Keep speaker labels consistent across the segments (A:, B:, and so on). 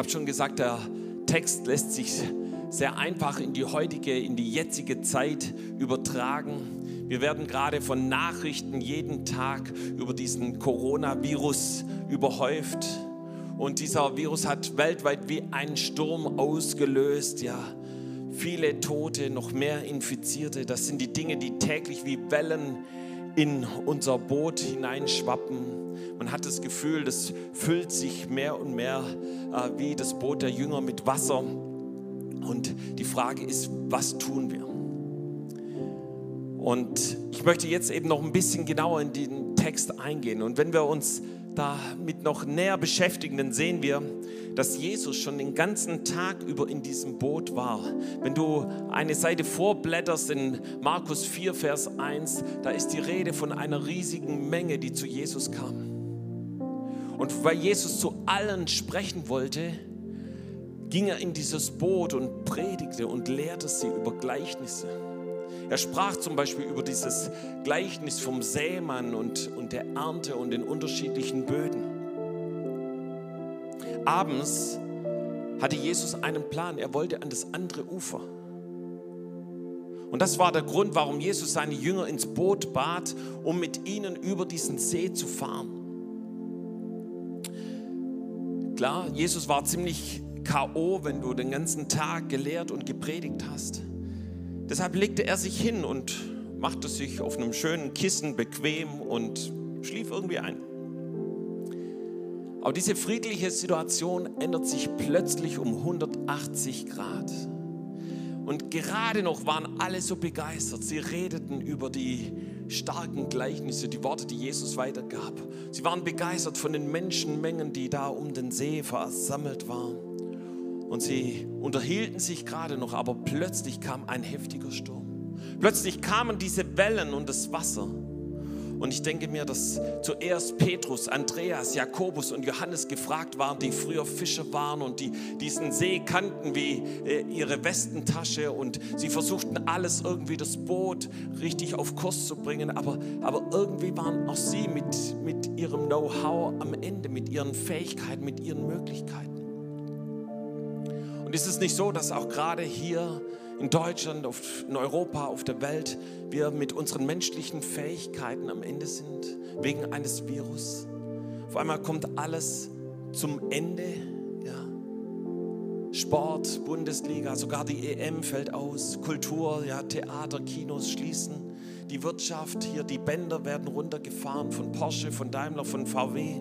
A: habe schon gesagt, der Text lässt sich sehr einfach in die heutige, in die jetzige Zeit übertragen. Wir werden gerade von Nachrichten jeden Tag über diesen Coronavirus überhäuft. Und dieser Virus hat weltweit wie einen Sturm ausgelöst, ja. Viele Tote, noch mehr Infizierte. Das sind die Dinge, die täglich wie Wellen in unser Boot hineinschwappen. Man hat das Gefühl, das füllt sich mehr und mehr äh, wie das Boot der Jünger mit Wasser. Und die Frage ist, was tun wir? Und ich möchte jetzt eben noch ein bisschen genauer in den Text eingehen. Und wenn wir uns damit noch näher beschäftigen, dann sehen wir, dass Jesus schon den ganzen Tag über in diesem Boot war. Wenn du eine Seite vorblätterst in Markus 4, Vers 1, da ist die Rede von einer riesigen Menge, die zu Jesus kam. Und weil Jesus zu allen sprechen wollte, ging er in dieses Boot und predigte und lehrte sie über Gleichnisse. Er sprach zum Beispiel über dieses Gleichnis vom Sämann und, und der Ernte und den unterschiedlichen Böden. Abends hatte Jesus einen Plan. Er wollte an das andere Ufer. Und das war der Grund, warum Jesus seine Jünger ins Boot bat, um mit ihnen über diesen See zu fahren. Klar, Jesus war ziemlich K.O., wenn du den ganzen Tag gelehrt und gepredigt hast. Deshalb legte er sich hin und machte sich auf einem schönen Kissen bequem und schlief irgendwie ein. Aber diese friedliche Situation ändert sich plötzlich um 180 Grad. Und gerade noch waren alle so begeistert. Sie redeten über die starken Gleichnisse, die Worte, die Jesus weitergab. Sie waren begeistert von den Menschenmengen, die da um den See versammelt waren. Und sie unterhielten sich gerade noch, aber plötzlich kam ein heftiger Sturm. Plötzlich kamen diese Wellen und das Wasser. Und ich denke mir, dass zuerst Petrus, Andreas, Jakobus und Johannes gefragt waren, die früher Fischer waren und die diesen See kannten wie äh, ihre Westentasche und sie versuchten alles irgendwie das Boot richtig auf Kurs zu bringen, aber, aber irgendwie waren auch sie mit, mit ihrem Know-how am Ende, mit ihren Fähigkeiten, mit ihren Möglichkeiten. Und ist es nicht so, dass auch gerade hier in Deutschland, in Europa, auf der Welt, wir mit unseren menschlichen Fähigkeiten am Ende sind, wegen eines Virus. Auf einmal kommt alles zum Ende. Ja. Sport, Bundesliga, sogar die EM fällt aus, Kultur, ja, Theater, Kinos schließen. Die Wirtschaft hier, die Bänder werden runtergefahren von Porsche, von Daimler, von VW.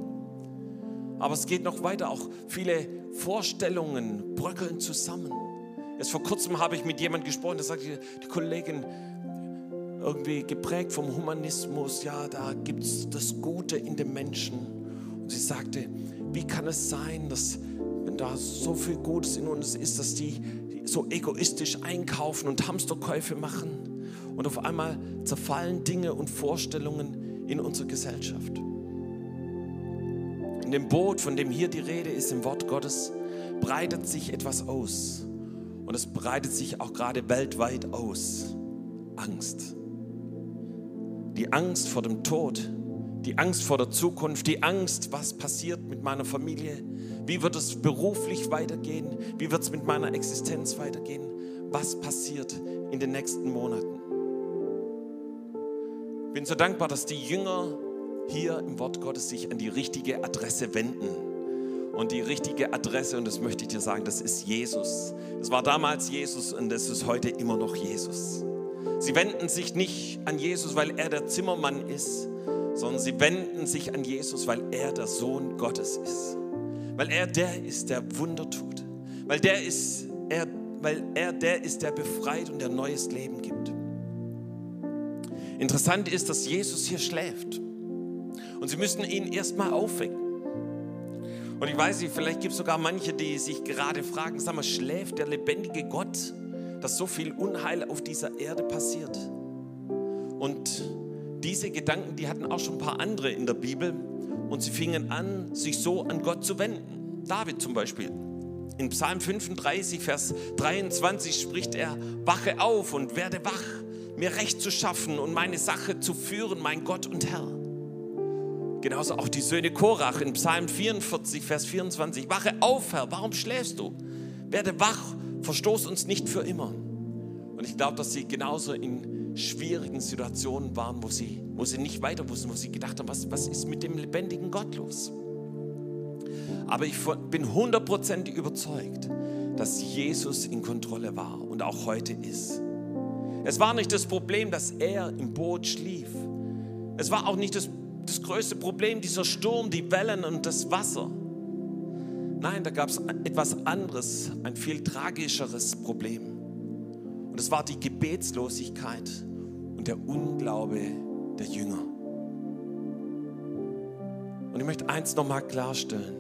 A: Aber es geht noch weiter, auch viele Vorstellungen bröckeln zusammen. Erst vor kurzem habe ich mit jemandem gesprochen, da sagte die Kollegin, irgendwie geprägt vom Humanismus, ja, da gibt es das Gute in dem Menschen. Und sie sagte, wie kann es sein, dass wenn da so viel Gutes in uns ist, dass die so egoistisch einkaufen und Hamsterkäufe machen und auf einmal zerfallen Dinge und Vorstellungen in unserer Gesellschaft. In dem Boot, von dem hier die Rede ist, im Wort Gottes, breitet sich etwas aus. Und es breitet sich auch gerade weltweit aus. Angst. Die Angst vor dem Tod, die Angst vor der Zukunft, die Angst, was passiert mit meiner Familie, wie wird es beruflich weitergehen, wie wird es mit meiner Existenz weitergehen, was passiert in den nächsten Monaten. Ich bin so dankbar, dass die Jünger hier im Wort Gottes sich an die richtige Adresse wenden und die richtige Adresse, und das möchte ich dir sagen, das ist Jesus. Es war damals Jesus und es ist heute immer noch Jesus. Sie wenden sich nicht an Jesus, weil er der Zimmermann ist, sondern sie wenden sich an Jesus, weil er der Sohn Gottes ist. Weil er der ist, der Wunder tut. Weil, der ist, er, weil er der ist, der befreit und der neues Leben gibt. Interessant ist, dass Jesus hier schläft. Und sie müssen ihn erstmal aufwecken. Und ich weiß nicht, vielleicht gibt es sogar manche, die sich gerade fragen, sag mal, schläft der lebendige Gott, dass so viel Unheil auf dieser Erde passiert? Und diese Gedanken, die hatten auch schon ein paar andere in der Bibel und sie fingen an, sich so an Gott zu wenden. David zum Beispiel. In Psalm 35, Vers 23 spricht er, wache auf und werde wach, mir Recht zu schaffen und meine Sache zu führen, mein Gott und Herr. Genauso auch die Söhne Korach in Psalm 44, Vers 24. Wache auf, Herr, warum schläfst du? Werde wach, verstoß uns nicht für immer. Und ich glaube, dass sie genauso in schwierigen Situationen waren, wo sie, wo sie nicht weiter wussten, wo sie gedacht haben, was, was ist mit dem lebendigen Gott los? Aber ich bin hundertprozentig überzeugt, dass Jesus in Kontrolle war und auch heute ist. Es war nicht das Problem, dass er im Boot schlief. Es war auch nicht das, das größte Problem, dieser Sturm, die Wellen und das Wasser. Nein, da gab es etwas anderes, ein viel tragischeres Problem. Und es war die Gebetslosigkeit und der Unglaube der Jünger. Und ich möchte eins nochmal klarstellen.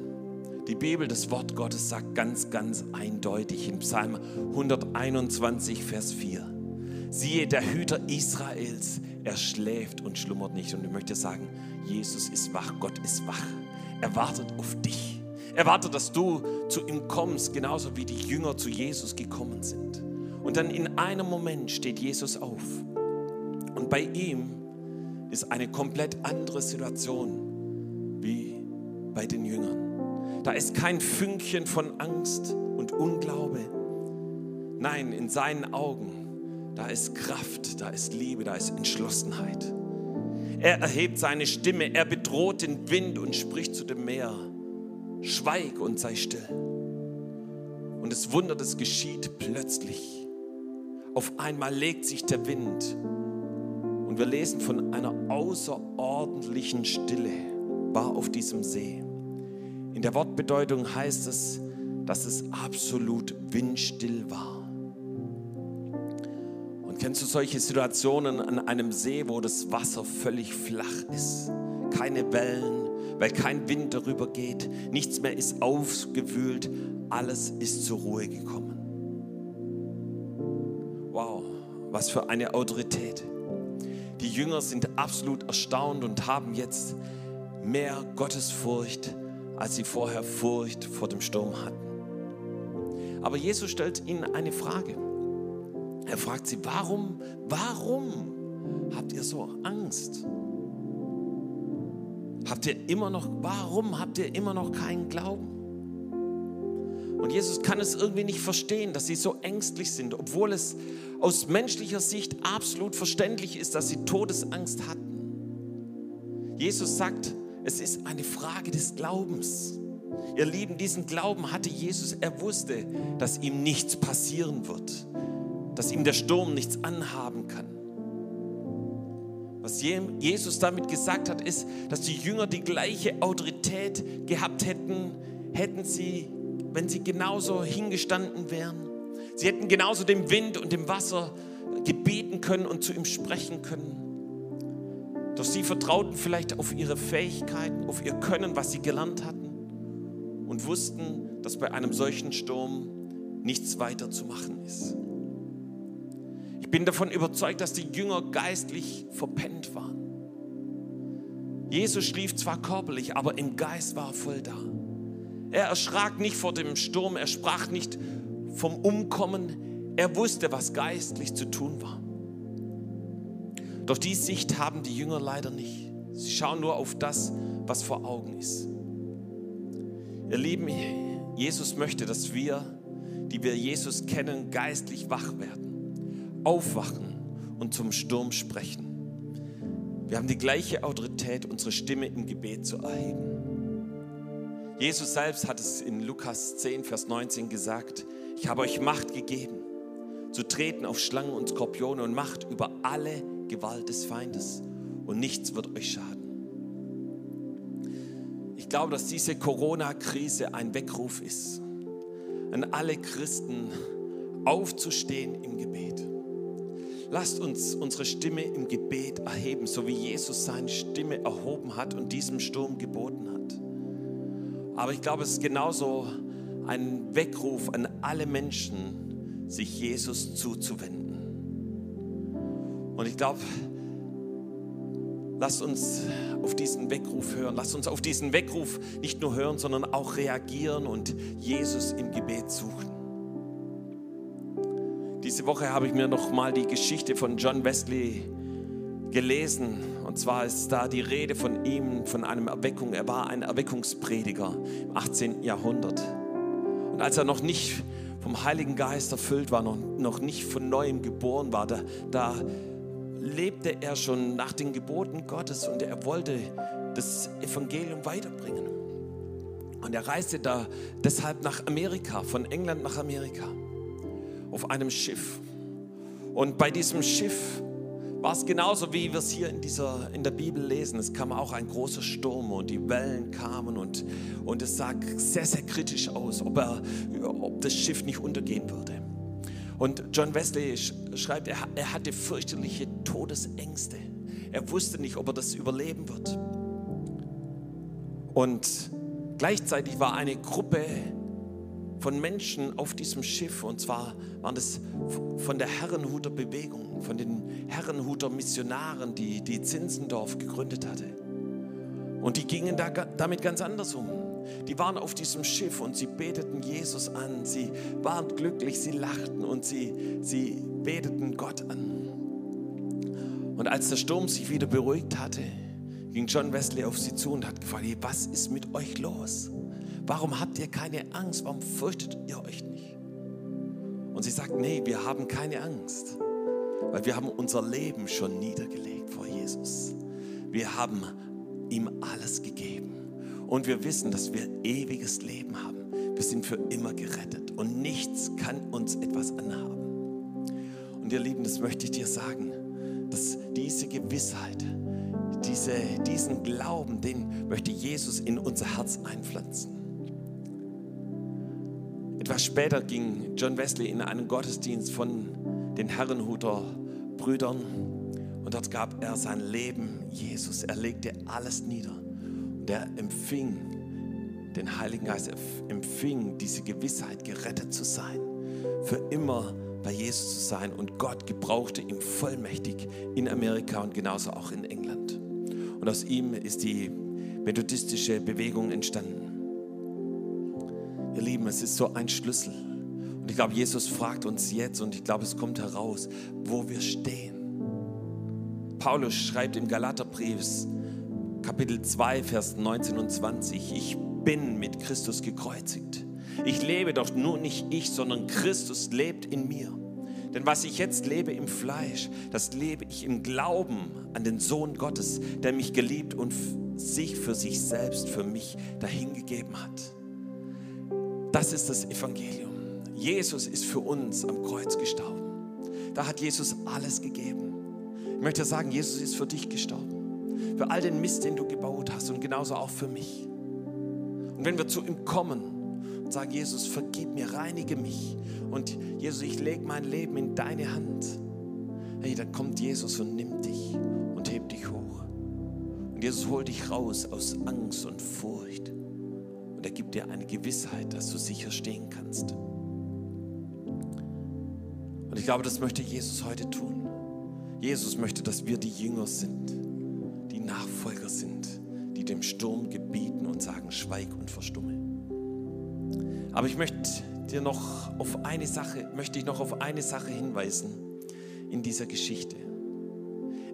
A: Die Bibel, das Wort Gottes sagt ganz, ganz eindeutig in Psalm 121, Vers 4. Siehe, der Hüter Israels, er schläft und schlummert nicht. Und ich möchte sagen, Jesus ist wach, Gott ist wach. Er wartet auf dich. Er wartet, dass du zu ihm kommst, genauso wie die Jünger zu Jesus gekommen sind. Und dann in einem Moment steht Jesus auf. Und bei ihm ist eine komplett andere Situation wie bei den Jüngern. Da ist kein Fünkchen von Angst und Unglaube. Nein, in seinen Augen, da ist Kraft, da ist Liebe, da ist Entschlossenheit. Er erhebt seine Stimme, er bedroht den Wind und spricht zu dem Meer, schweig und sei still. Und das Wunder, das geschieht plötzlich. Auf einmal legt sich der Wind und wir lesen von einer außerordentlichen Stille war auf diesem See. In der Wortbedeutung heißt es, dass es absolut windstill war. Kennst du solche Situationen an einem See, wo das Wasser völlig flach ist? Keine Wellen, weil kein Wind darüber geht, nichts mehr ist aufgewühlt, alles ist zur Ruhe gekommen. Wow, was für eine Autorität. Die Jünger sind absolut erstaunt und haben jetzt mehr Gottesfurcht als sie vorher Furcht vor dem Sturm hatten. Aber Jesus stellt ihnen eine Frage. Er fragt sie, warum, warum habt ihr so Angst? Habt ihr immer noch, warum habt ihr immer noch keinen Glauben? Und Jesus kann es irgendwie nicht verstehen, dass sie so ängstlich sind, obwohl es aus menschlicher Sicht absolut verständlich ist, dass sie Todesangst hatten. Jesus sagt, es ist eine Frage des Glaubens. Ihr Lieben, diesen Glauben hatte Jesus. Er wusste, dass ihm nichts passieren wird, dass ihm der Sturm nichts anhaben kann. Was Jesus damit gesagt hat, ist, dass die Jünger die gleiche Autorität gehabt hätten, hätten sie, wenn sie genauso hingestanden wären. Sie hätten genauso dem Wind und dem Wasser gebeten können und zu ihm sprechen können. Doch sie vertrauten vielleicht auf ihre Fähigkeiten, auf ihr Können, was sie gelernt hatten und wussten, dass bei einem solchen Sturm nichts weiter zu machen ist. Ich bin davon überzeugt, dass die Jünger geistlich verpennt waren. Jesus schlief zwar körperlich, aber im Geist war er voll da. Er erschrak nicht vor dem Sturm, er sprach nicht vom Umkommen, er wusste, was geistlich zu tun war. Doch die Sicht haben die Jünger leider nicht. Sie schauen nur auf das, was vor Augen ist. Ihr Lieben, Jesus möchte, dass wir, die wir Jesus kennen, geistlich wach werden, aufwachen und zum Sturm sprechen. Wir haben die gleiche Autorität, unsere Stimme im Gebet zu erheben. Jesus selbst hat es in Lukas 10, Vers 19 gesagt, ich habe euch Macht gegeben, zu treten auf Schlangen und Skorpione und Macht über alle Gewalt des Feindes und nichts wird euch schaden. Ich glaube, dass diese Corona-Krise ein Weckruf ist, an alle Christen aufzustehen im Gebet. Lasst uns unsere Stimme im Gebet erheben, so wie Jesus seine Stimme erhoben hat und diesem Sturm geboten hat. Aber ich glaube, es ist genauso ein Weckruf an alle Menschen, sich Jesus zuzuwenden. Und ich glaube, lasst uns auf diesen Weckruf hören. Lasst uns auf diesen Weckruf nicht nur hören, sondern auch reagieren und Jesus im Gebet suchen. Diese Woche habe ich mir noch mal die Geschichte von John Wesley gelesen. Und zwar ist da die Rede von ihm, von einem Erweckung. Er war ein Erweckungsprediger im 18. Jahrhundert. Und als er noch nicht vom Heiligen Geist erfüllt war, noch, noch nicht von neuem geboren war, da, da lebte er schon nach den Geboten Gottes und er wollte das Evangelium weiterbringen. Und er reiste da deshalb nach Amerika, von England nach Amerika, auf einem Schiff. Und bei diesem Schiff war es genauso, wie wir es hier in, dieser, in der Bibel lesen. Es kam auch ein großer Sturm und die Wellen kamen und, und es sah sehr, sehr kritisch aus, ob, er, ob das Schiff nicht untergehen würde. Und John Wesley schreibt, er, er hatte fürchterliche Todesängste. Er wusste nicht, ob er das überleben wird. Und gleichzeitig war eine Gruppe von Menschen auf diesem Schiff, und zwar waren das von der Herrenhuter Bewegung, von den Herrenhuter Missionaren, die, die Zinsendorf gegründet hatte. Und die gingen da, damit ganz anders um. Die waren auf diesem Schiff und sie beteten Jesus an. Sie waren glücklich, sie lachten und sie, sie beteten Gott an. Und als der Sturm sich wieder beruhigt hatte, ging John Wesley auf sie zu und hat gefragt, was ist mit euch los? Warum habt ihr keine Angst? Warum fürchtet ihr euch nicht? Und sie sagt, nee, wir haben keine Angst, weil wir haben unser Leben schon niedergelegt vor Jesus. Wir haben ihm alles gegeben. Und wir wissen, dass wir ewiges Leben haben. Wir sind für immer gerettet und nichts kann uns etwas anhaben. Und ihr Lieben, das möchte ich dir sagen, dass diese Gewissheit, diese, diesen Glauben, den möchte Jesus in unser Herz einpflanzen. Später ging John Wesley in einen Gottesdienst von den Herrenhuter Brüdern und dort gab er sein Leben Jesus. Er legte alles nieder und er empfing den Heiligen Geist, empfing diese Gewissheit, gerettet zu sein, für immer bei Jesus zu sein und Gott gebrauchte ihn vollmächtig in Amerika und genauso auch in England. Und aus ihm ist die methodistische Bewegung entstanden. Ihr Lieben, es ist so ein Schlüssel. Und ich glaube, Jesus fragt uns jetzt, und ich glaube, es kommt heraus, wo wir stehen. Paulus schreibt im Galaterbrief, Kapitel 2, Vers 19 und 20, ich bin mit Christus gekreuzigt. Ich lebe doch nur nicht ich, sondern Christus lebt in mir. Denn was ich jetzt lebe im Fleisch, das lebe ich im Glauben an den Sohn Gottes, der mich geliebt und sich für sich selbst, für mich dahingegeben hat. Das ist das Evangelium. Jesus ist für uns am Kreuz gestorben. Da hat Jesus alles gegeben. Ich möchte sagen, Jesus ist für dich gestorben. Für all den Mist, den du gebaut hast und genauso auch für mich. Und wenn wir zu ihm kommen und sagen, Jesus, vergib mir, reinige mich und Jesus, ich lege mein Leben in deine Hand, hey, dann kommt Jesus und nimmt dich und hebt dich hoch. Und Jesus holt dich raus aus Angst und Furcht. Und er gibt dir eine Gewissheit, dass du sicher stehen kannst. Und ich glaube, das möchte Jesus heute tun. Jesus möchte, dass wir die Jünger sind, die Nachfolger sind, die dem Sturm gebieten und sagen, schweig und verstumme. Aber ich möchte dir noch auf eine Sache, möchte ich noch auf eine Sache hinweisen in dieser Geschichte.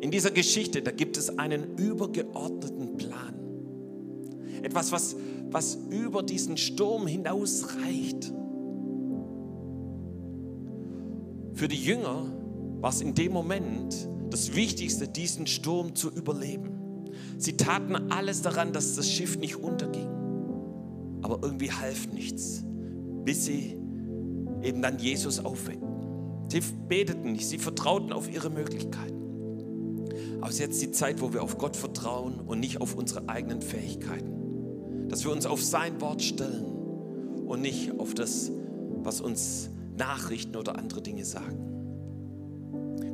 A: In dieser Geschichte, da gibt es einen übergeordneten Plan. Etwas, was was über diesen Sturm hinausreicht. Für die Jünger war es in dem Moment das Wichtigste, diesen Sturm zu überleben. Sie taten alles daran, dass das Schiff nicht unterging. Aber irgendwie half nichts, bis sie eben dann Jesus aufweckten. Sie beteten nicht, sie vertrauten auf ihre Möglichkeiten. Aber es ist jetzt die Zeit, wo wir auf Gott vertrauen und nicht auf unsere eigenen Fähigkeiten dass wir uns auf sein Wort stellen und nicht auf das, was uns Nachrichten oder andere Dinge sagen.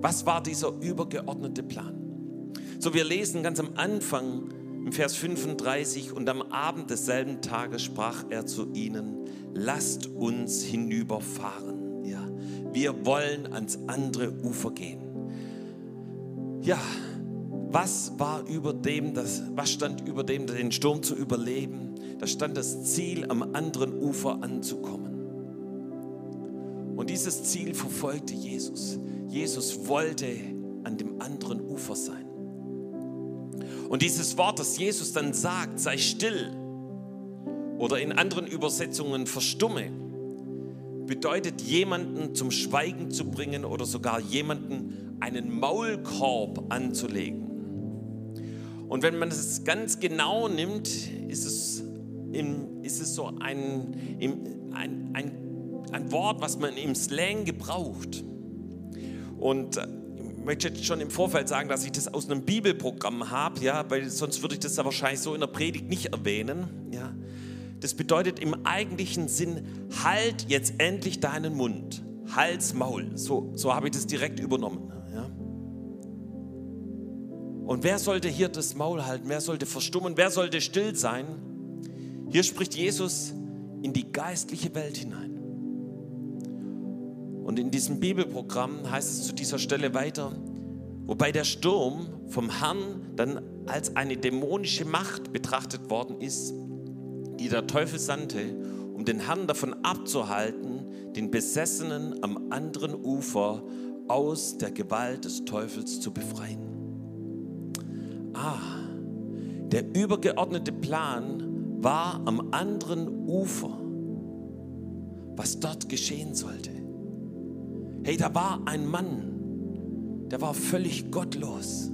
A: Was war dieser übergeordnete Plan? So, wir lesen ganz am Anfang im Vers 35 und am Abend desselben Tages sprach er zu ihnen, lasst uns hinüberfahren. Ja, wir wollen ans andere Ufer gehen. Ja, was war über dem, das, was stand über dem, den Sturm zu überleben? Da stand das Ziel, am anderen Ufer anzukommen. Und dieses Ziel verfolgte Jesus. Jesus wollte an dem anderen Ufer sein. Und dieses Wort, das Jesus dann sagt, sei still oder in anderen Übersetzungen verstumme, bedeutet jemanden zum Schweigen zu bringen oder sogar jemanden einen Maulkorb anzulegen. Und wenn man es ganz genau nimmt, ist es, im, ist es so ein, ein, ein, ein Wort, was man im Slang gebraucht. Und äh, ich möchte jetzt schon im Vorfeld sagen, dass ich das aus einem Bibelprogramm habe, ja, weil sonst würde ich das ja wahrscheinlich so in der Predigt nicht erwähnen. Ja. Das bedeutet im eigentlichen Sinn, halt jetzt endlich deinen Mund, Hals, Maul. So, so habe ich das direkt übernommen. Ja. Und wer sollte hier das Maul halten? Wer sollte verstummen? Wer sollte still sein? Hier spricht Jesus in die geistliche Welt hinein. Und in diesem Bibelprogramm heißt es zu dieser Stelle weiter, wobei der Sturm vom Herrn dann als eine dämonische Macht betrachtet worden ist, die der Teufel sandte, um den Herrn davon abzuhalten, den Besessenen am anderen Ufer aus der Gewalt des Teufels zu befreien. Ah, der übergeordnete Plan war am anderen Ufer, was dort geschehen sollte. Hey, da war ein Mann, der war völlig gottlos,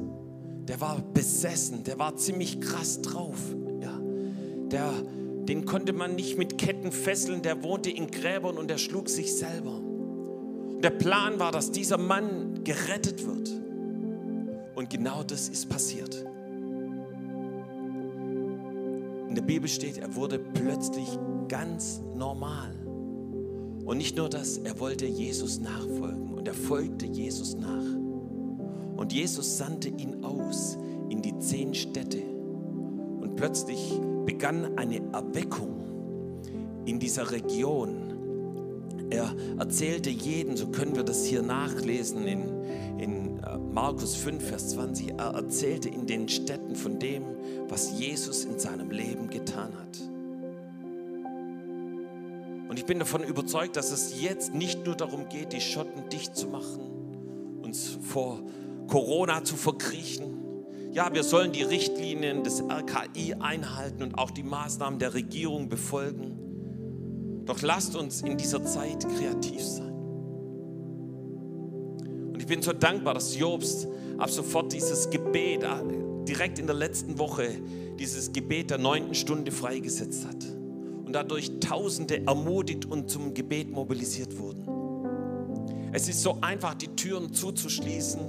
A: der war besessen, der war ziemlich krass drauf. Ja. Der den konnte man nicht mit Ketten fesseln, der wohnte in Gräbern und er schlug sich selber. Und der Plan war, dass dieser Mann gerettet wird. Und genau das ist passiert. Der Bibel steht, er wurde plötzlich ganz normal. Und nicht nur das, er wollte Jesus nachfolgen und er folgte Jesus nach. Und Jesus sandte ihn aus in die zehn Städte. Und plötzlich begann eine Erweckung in dieser Region. Er erzählte jeden, so können wir das hier nachlesen in, Markus 5, Vers 20, er erzählte in den Städten von dem, was Jesus in seinem Leben getan hat. Und ich bin davon überzeugt, dass es jetzt nicht nur darum geht, die Schotten dicht zu machen, uns vor Corona zu verkriechen, ja, wir sollen die Richtlinien des RKI einhalten und auch die Maßnahmen der Regierung befolgen. Doch lasst uns in dieser Zeit kreativ sein. Ich bin so dankbar, dass Jobst ab sofort dieses Gebet, äh, direkt in der letzten Woche, dieses Gebet der neunten Stunde freigesetzt hat. Und dadurch Tausende ermutigt und zum Gebet mobilisiert wurden. Es ist so einfach, die Türen zuzuschließen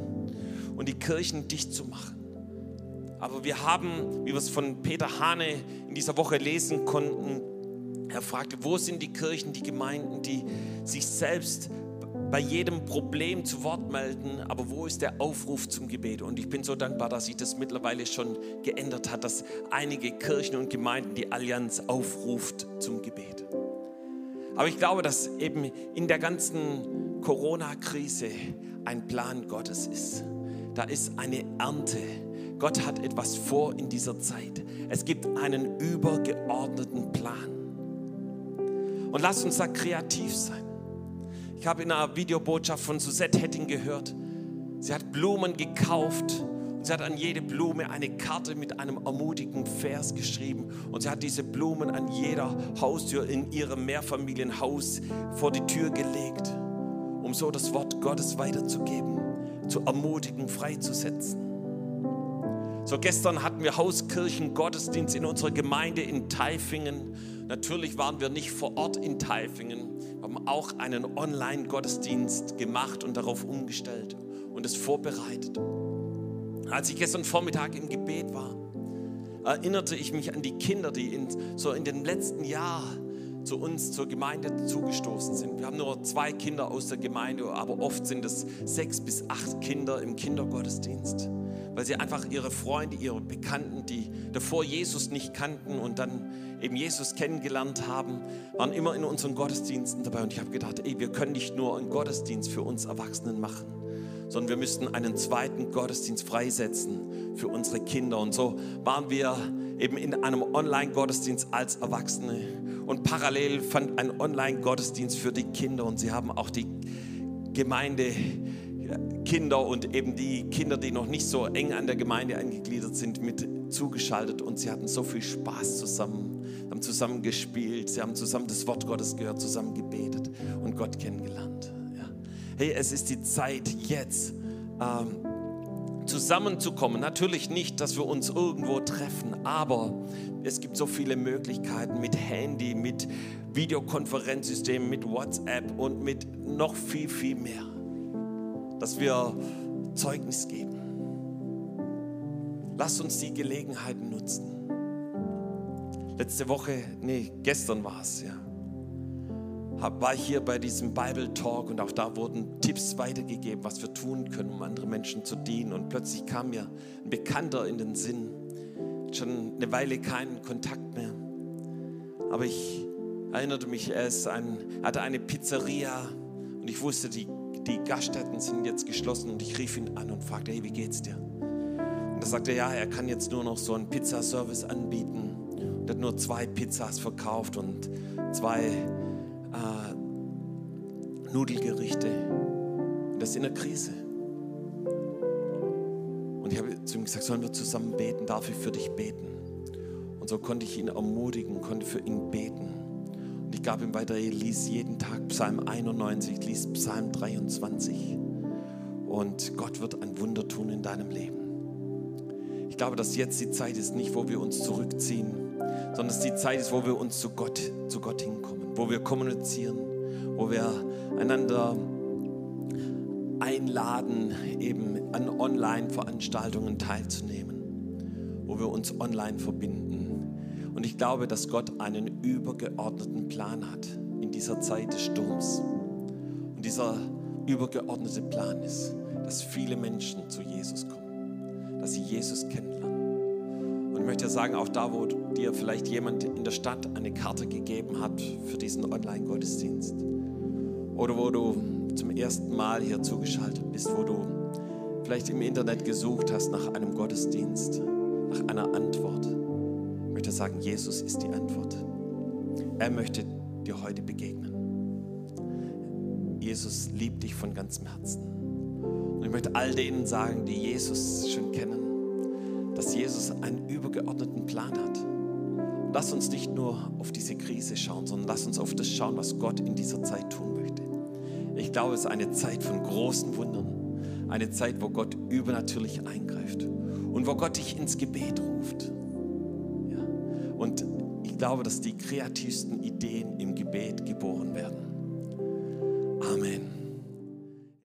A: und die Kirchen dicht zu machen. Aber wir haben, wie wir es von Peter Hane in dieser Woche lesen konnten, er fragte, wo sind die Kirchen, die Gemeinden, die sich selbst bei jedem Problem zu Wort melden, aber wo ist der Aufruf zum Gebet? Und ich bin so dankbar, dass sich das mittlerweile schon geändert hat, dass einige Kirchen und Gemeinden die Allianz aufruft zum Gebet. Aber ich glaube, dass eben in der ganzen Corona-Krise ein Plan Gottes ist. Da ist eine Ernte Gott hat etwas vor in dieser Zeit. Es gibt einen übergeordneten Plan. Und lasst uns da kreativ sein. Ich habe in einer Videobotschaft von Suzette Hetting gehört. Sie hat Blumen gekauft und sie hat an jede Blume eine Karte mit einem ermutigen Vers geschrieben. Und sie hat diese Blumen an jeder Haustür in ihrem Mehrfamilienhaus vor die Tür gelegt, um so das Wort Gottes weiterzugeben, zu ermutigen, freizusetzen. So gestern hatten wir Hauskirchen Gottesdienst in unserer Gemeinde in Taifingen. Natürlich waren wir nicht vor Ort in Taifingen. Haben auch einen Online-Gottesdienst gemacht und darauf umgestellt und es vorbereitet. Als ich gestern Vormittag im Gebet war, erinnerte ich mich an die Kinder, die in, so in den letzten Jahren zu uns, zur Gemeinde zugestoßen sind. Wir haben nur zwei Kinder aus der Gemeinde, aber oft sind es sechs bis acht Kinder im Kindergottesdienst weil sie einfach ihre Freunde, ihre Bekannten, die davor Jesus nicht kannten und dann eben Jesus kennengelernt haben, waren immer in unseren Gottesdiensten dabei. Und ich habe gedacht, ey, wir können nicht nur einen Gottesdienst für uns Erwachsenen machen, sondern wir müssten einen zweiten Gottesdienst freisetzen für unsere Kinder. Und so waren wir eben in einem Online-Gottesdienst als Erwachsene. Und parallel fand ein Online-Gottesdienst für die Kinder. Und sie haben auch die Gemeinde Kinder und eben die Kinder, die noch nicht so eng an der Gemeinde angegliedert sind, mit zugeschaltet und sie hatten so viel Spaß zusammen, haben zusammen gespielt, sie haben zusammen das Wort Gottes gehört, zusammen gebetet und Gott kennengelernt. Ja. Hey, es ist die Zeit jetzt. Ähm, zusammenzukommen. Natürlich nicht, dass wir uns irgendwo treffen, aber es gibt so viele Möglichkeiten mit Handy, mit Videokonferenzsystemen, mit WhatsApp und mit noch viel, viel mehr, dass wir Zeugnis geben. Lasst uns die Gelegenheiten nutzen. Letzte Woche, nee, gestern war es, ja war ich hier bei diesem Bible Talk und auch da wurden Tipps weitergegeben, was wir tun können, um andere Menschen zu dienen. Und plötzlich kam mir ein Bekannter in den Sinn, schon eine Weile keinen Kontakt mehr. Aber ich erinnerte mich, er ist ein, hatte eine Pizzeria und ich wusste, die, die Gaststätten sind jetzt geschlossen und ich rief ihn an und fragte, hey, wie geht's dir? Und er sagte, ja, er kann jetzt nur noch so einen Pizzaservice anbieten und hat nur zwei Pizzas verkauft und zwei äh, Nudelgerichte. Und das ist in der Krise. Und ich habe zu ihm gesagt, sollen wir zusammen beten? Darf ich für dich beten? Und so konnte ich ihn ermutigen, konnte für ihn beten. Ich gab ihm weiter, er lies jeden Tag Psalm 91, lies Psalm 23. Und Gott wird ein Wunder tun in deinem Leben. Ich glaube, dass jetzt die Zeit ist, nicht wo wir uns zurückziehen, sondern dass die Zeit ist, wo wir uns zu Gott, zu Gott hinkommen wo wir kommunizieren, wo wir einander einladen, eben an Online-Veranstaltungen teilzunehmen, wo wir uns online verbinden. Und ich glaube, dass Gott einen übergeordneten Plan hat in dieser Zeit des Sturms. Und dieser übergeordnete Plan ist, dass viele Menschen zu Jesus kommen, dass sie Jesus kennenlernen möchte dir sagen, auch da, wo dir vielleicht jemand in der Stadt eine Karte gegeben hat für diesen Online-Gottesdienst oder wo du zum ersten Mal hier zugeschaltet bist, wo du vielleicht im Internet gesucht hast nach einem Gottesdienst, nach einer Antwort. Ich möchte sagen, Jesus ist die Antwort. Er möchte dir heute begegnen. Jesus liebt dich von ganzem Herzen. Und ich möchte all denen sagen, die Jesus schon kennen, dass Jesus einen übergeordneten Plan hat. Und lass uns nicht nur auf diese Krise schauen, sondern lass uns auf das schauen, was Gott in dieser Zeit tun möchte. Ich glaube, es ist eine Zeit von großen Wundern, eine Zeit, wo Gott übernatürlich eingreift und wo Gott dich ins Gebet ruft. Ich glaube, dass die kreativsten Ideen im Gebet geboren werden.